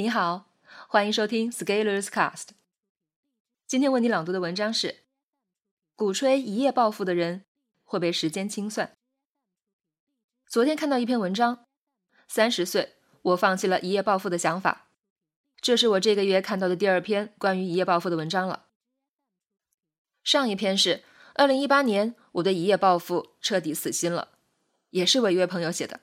你好，欢迎收听 Scalers Cast。今天为你朗读的文章是：鼓吹一夜暴富的人会被时间清算。昨天看到一篇文章，三十岁我放弃了一夜暴富的想法。这是我这个月看到的第二篇关于一夜暴富的文章了。上一篇是二零一八年我对一夜暴富彻底死心了，也是我一位朋友写的。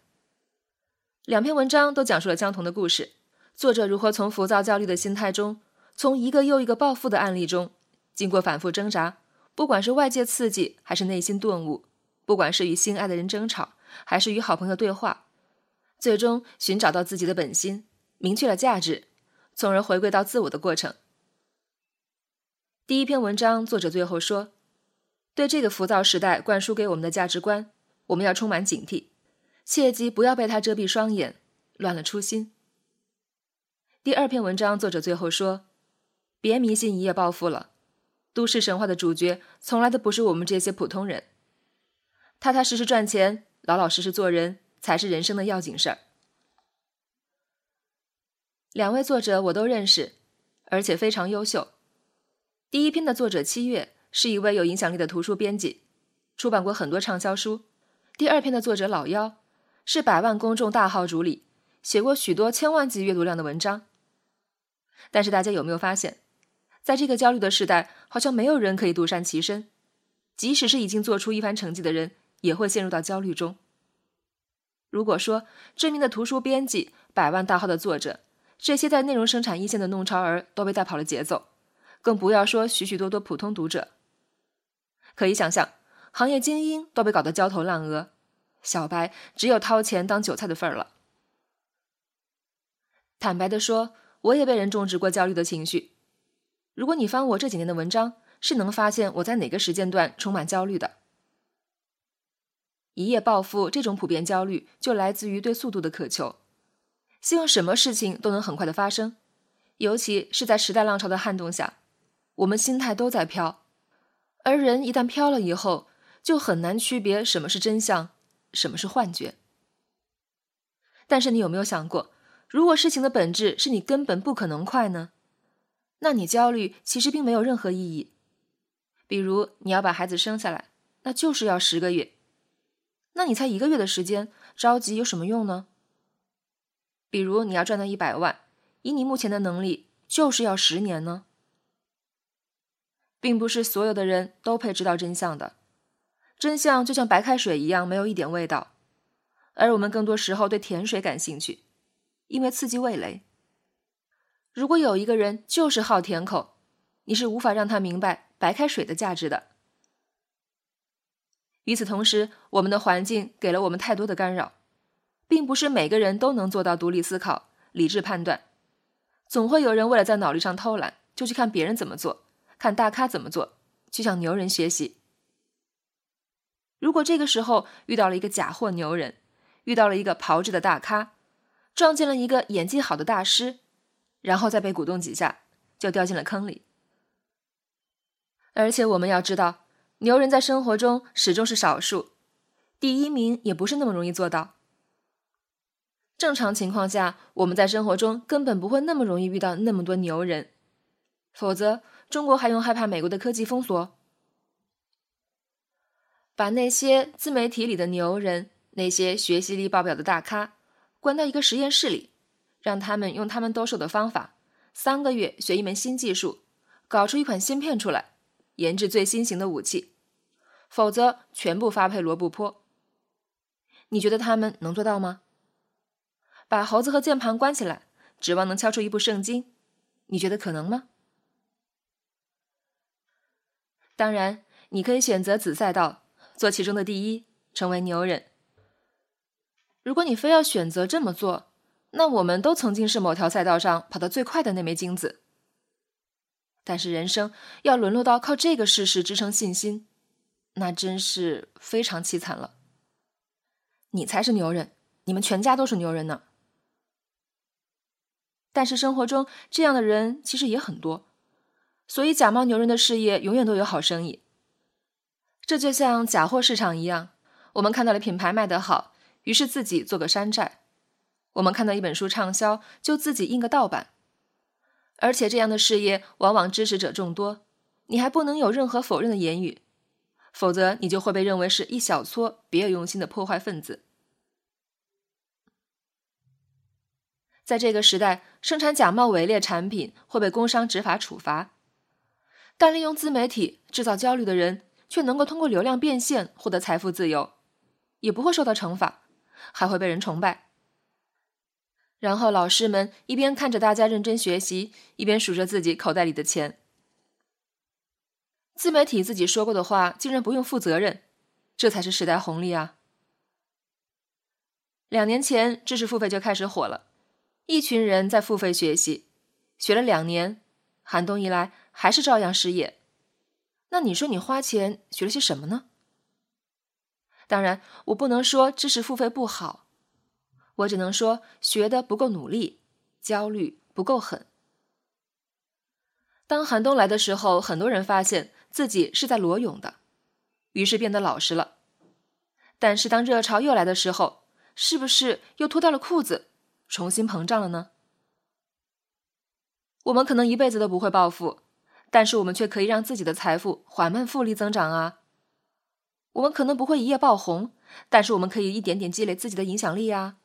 两篇文章都讲述了相同的故事，作者如何从浮躁焦虑的心态中，从一个又一个暴富的案例中，经过反复挣扎，不管是外界刺激还是内心顿悟，不管是与心爱的人争吵还是与好朋友对话，最终寻找到自己的本心，明确了价值，从而回归到自我的过程。第一篇文章作者最后说，对这个浮躁时代灌输给我们的价值观，我们要充满警惕。切记不要被他遮蔽双眼，乱了初心。第二篇文章作者最后说：“别迷信一夜暴富了，都市神话的主角从来都不是我们这些普通人。踏踏实实赚钱，老老实实做人，才是人生的要紧事儿。”两位作者我都认识，而且非常优秀。第一篇的作者七月是一位有影响力的图书编辑，出版过很多畅销书。第二篇的作者老妖。是百万公众大号主理，写过许多千万级阅读量的文章。但是大家有没有发现，在这个焦虑的时代，好像没有人可以独善其身。即使是已经做出一番成绩的人，也会陷入到焦虑中。如果说知名的图书编辑、百万大号的作者，这些在内容生产一线的弄潮儿都被带跑了节奏，更不要说许许多多普通读者。可以想象，行业精英都被搞得焦头烂额。小白只有掏钱当韭菜的份儿了。坦白的说，我也被人种植过焦虑的情绪。如果你翻我这几年的文章，是能发现我在哪个时间段充满焦虑的。一夜暴富这种普遍焦虑，就来自于对速度的渴求，希望什么事情都能很快的发生，尤其是在时代浪潮的撼动下，我们心态都在飘，而人一旦飘了以后，就很难区别什么是真相。什么是幻觉？但是你有没有想过，如果事情的本质是你根本不可能快呢？那你焦虑其实并没有任何意义。比如你要把孩子生下来，那就是要十个月，那你才一个月的时间，着急有什么用呢？比如你要赚到一百万，以你目前的能力，就是要十年呢。并不是所有的人都配知道真相的。真相就像白开水一样，没有一点味道，而我们更多时候对甜水感兴趣，因为刺激味蕾。如果有一个人就是好甜口，你是无法让他明白白开水的价值的。与此同时，我们的环境给了我们太多的干扰，并不是每个人都能做到独立思考、理智判断，总会有人为了在脑力上偷懒，就去看别人怎么做，看大咖怎么做，去向牛人学习。如果这个时候遇到了一个假货牛人，遇到了一个炮制的大咖，撞见了一个演技好的大师，然后再被鼓动几下，就掉进了坑里。而且我们要知道，牛人在生活中始终是少数，第一名也不是那么容易做到。正常情况下，我们在生活中根本不会那么容易遇到那么多牛人，否则中国还用害怕美国的科技封锁？把那些自媒体里的牛人、那些学习力爆表的大咖关到一个实验室里，让他们用他们兜售的方法，三个月学一门新技术，搞出一款芯片出来，研制最新型的武器，否则全部发配罗布泊。你觉得他们能做到吗？把猴子和键盘关起来，指望能敲出一部圣经，你觉得可能吗？当然，你可以选择子赛道。做其中的第一，成为牛人。如果你非要选择这么做，那我们都曾经是某条赛道上跑得最快的那枚金子。但是人生要沦落到靠这个事实支撑信心，那真是非常凄惨了。你才是牛人，你们全家都是牛人呢。但是生活中这样的人其实也很多，所以假冒牛人的事业永远都有好生意。这就像假货市场一样，我们看到了品牌卖得好，于是自己做个山寨，我们看到一本书畅销，就自己印个盗版，而且这样的事业往往支持者众多，你还不能有任何否认的言语，否则你就会被认为是一小撮别有用心的破坏分子。在这个时代，生产假冒伪劣产品会被工商执法处罚，但利用自媒体制造焦虑的人却能够通过流量变现获得财富自由，也不会受到惩罚，还会被人崇拜。然后老师们一边看着大家认真学习，一边数着自己口袋里的钱。自媒体自己说过的话，竟然不用负责任，这才是时代红利啊！两年前，知识付费就开始火了，一群人在付费学习，学了两年，寒冬一来还是照样失业。那你说你花钱学了些什么呢？当然，我不能说知识付费不好。我只能说，学的不够努力，焦虑不够狠。当寒冬来的时候，很多人发现自己是在裸泳的，于是变得老实了。但是当热潮又来的时候，是不是又脱掉了裤子，重新膨胀了呢？我们可能一辈子都不会暴富，但是我们却可以让自己的财富缓慢复利增长啊。我们可能不会一夜爆红，但是我们可以一点点积累自己的影响力呀。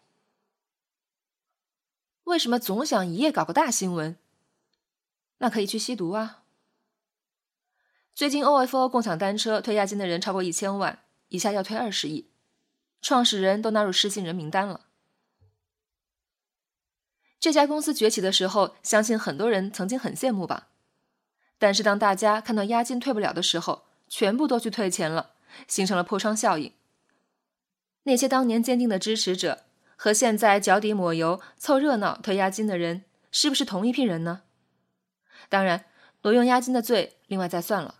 为什么总想一夜搞个大新闻？那可以去吸毒啊！最近 OFO 共享单车退押金的人超过一千万，一下要退二十亿，创始人都纳入失信人名单了。这家公司崛起的时候，相信很多人曾经很羡慕吧。但是当大家看到押金退不了的时候，全部都去退钱了，形成了破窗效应。那些当年坚定的支持者。和现在脚底抹油凑热闹退押金的人是不是同一批人呢？当然，挪用押金的罪另外再算了。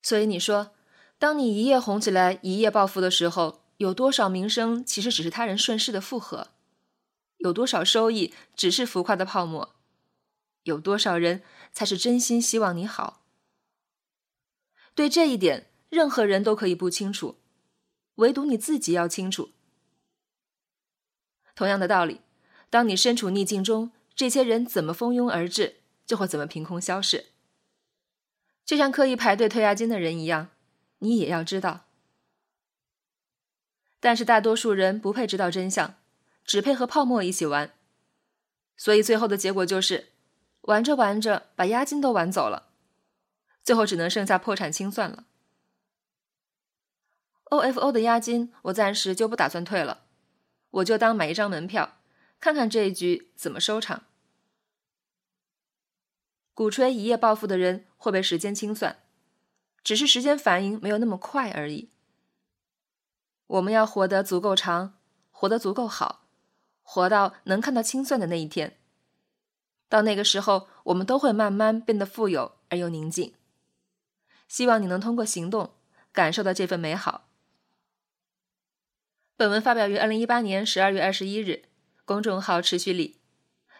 所以你说，当你一夜红起来、一夜暴富的时候，有多少名声其实只是他人顺势的附和？有多少收益只是浮夸的泡沫？有多少人才是真心希望你好？对这一点，任何人都可以不清楚，唯独你自己要清楚。同样的道理，当你身处逆境中，这些人怎么蜂拥而至，就会怎么凭空消失。就像刻意排队退押金的人一样，你也要知道。但是大多数人不配知道真相，只配和泡沫一起玩，所以最后的结果就是，玩着玩着把押金都玩走了，最后只能剩下破产清算了。OFO 的押金我暂时就不打算退了。我就当买一张门票，看看这一局怎么收场。鼓吹一夜暴富的人会被时间清算，只是时间反应没有那么快而已。我们要活得足够长，活得足够好，活到能看到清算的那一天。到那个时候，我们都会慢慢变得富有而又宁静。希望你能通过行动感受到这份美好。本文发表于二零一八年十二月二十一日，公众号持续力。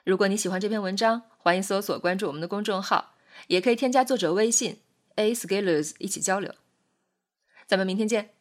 如果你喜欢这篇文章，欢迎搜索关注我们的公众号，也可以添加作者微信 a scalers 一起交流。咱们明天见。